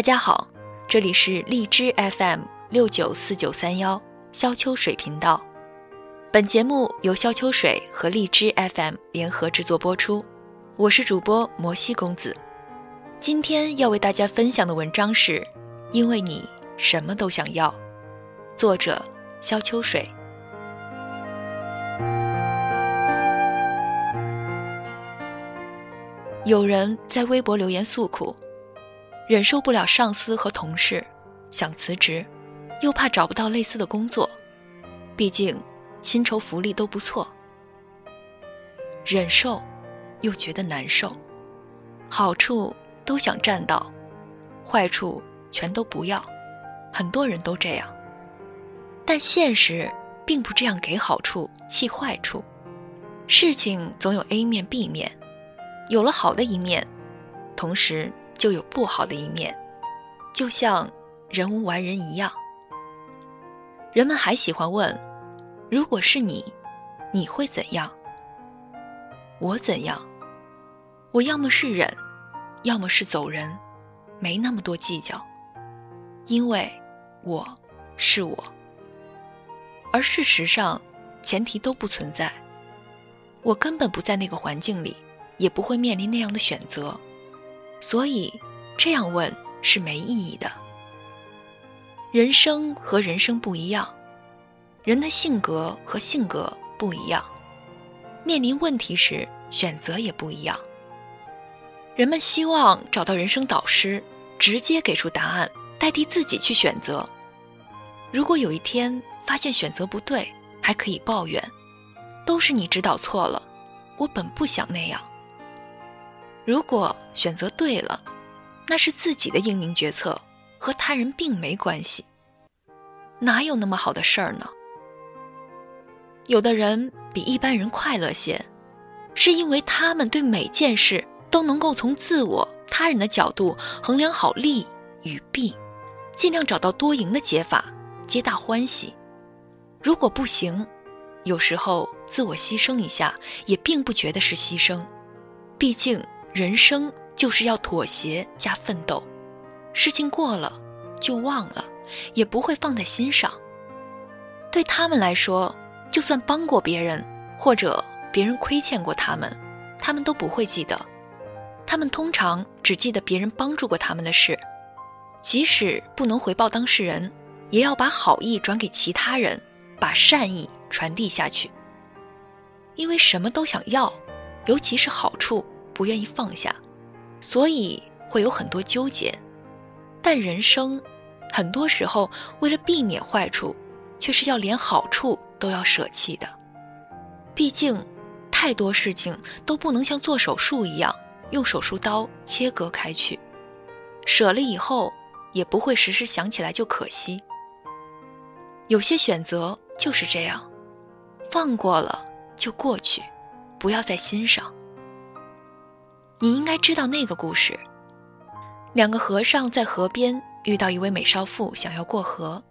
大家好，这里是荔枝 FM 六九四九三幺肖秋水频道。本节目由肖秋水和荔枝 FM 联合制作播出，我是主播摩西公子。今天要为大家分享的文章是《因为你什么都想要》，作者肖秋水。有人在微博留言诉苦。忍受不了上司和同事，想辞职，又怕找不到类似的工作，毕竟薪酬福利都不错。忍受，又觉得难受，好处都想占到，坏处全都不要。很多人都这样，但现实并不这样给好处弃坏处。事情总有 A 面 B 面，有了好的一面，同时。就有不好的一面，就像人无完人一样。人们还喜欢问：“如果是你，你会怎样？”我怎样？我要么是忍，要么是走人，没那么多计较，因为我是我。而事实上，前提都不存在，我根本不在那个环境里，也不会面临那样的选择。所以，这样问是没意义的。人生和人生不一样，人的性格和性格不一样，面临问题时选择也不一样。人们希望找到人生导师，直接给出答案，代替自己去选择。如果有一天发现选择不对，还可以抱怨，都是你指导错了，我本不想那样。如果选择对了，那是自己的英明决策，和他人并没关系。哪有那么好的事儿呢？有的人比一般人快乐些，是因为他们对每件事都能够从自我、他人的角度衡量好利与弊，尽量找到多赢的解法，皆大欢喜。如果不行，有时候自我牺牲一下，也并不觉得是牺牲，毕竟。人生就是要妥协加奋斗，事情过了就忘了，也不会放在心上。对他们来说，就算帮过别人，或者别人亏欠过他们，他们都不会记得。他们通常只记得别人帮助过他们的事，即使不能回报当事人，也要把好意转给其他人，把善意传递下去。因为什么都想要，尤其是好处。不愿意放下，所以会有很多纠结。但人生，很多时候为了避免坏处，却是要连好处都要舍弃的。毕竟，太多事情都不能像做手术一样用手术刀切割开去。舍了以后，也不会时时想起来就可惜。有些选择就是这样，放过了就过去，不要在心上。你应该知道那个故事。两个和尚在河边遇到一位美少妇，想要过河，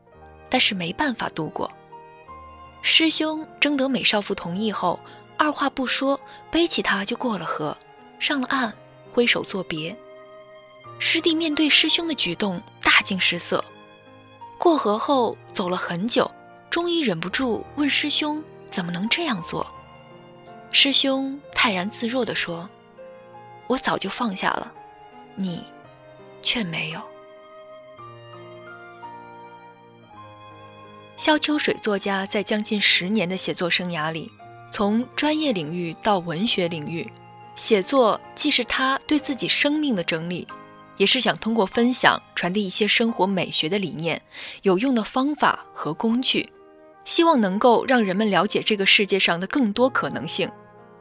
但是没办法渡过。师兄征得美少妇同意后，二话不说，背起她就过了河，上了岸，挥手作别。师弟面对师兄的举动大惊失色。过河后走了很久，终于忍不住问师兄：“怎么能这样做？”师兄泰然自若地说。我早就放下了，你却没有。萧秋水作家在将近十年的写作生涯里，从专业领域到文学领域，写作既是他对自己生命的整理，也是想通过分享传递一些生活美学的理念、有用的方法和工具，希望能够让人们了解这个世界上的更多可能性。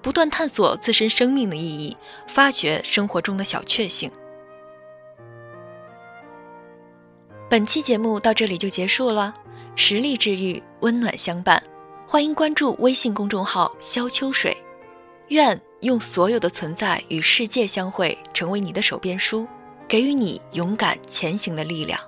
不断探索自身生命的意义，发掘生活中的小确幸。本期节目到这里就结束了，实力治愈，温暖相伴。欢迎关注微信公众号“萧秋水”，愿用所有的存在与世界相会，成为你的手边书，给予你勇敢前行的力量。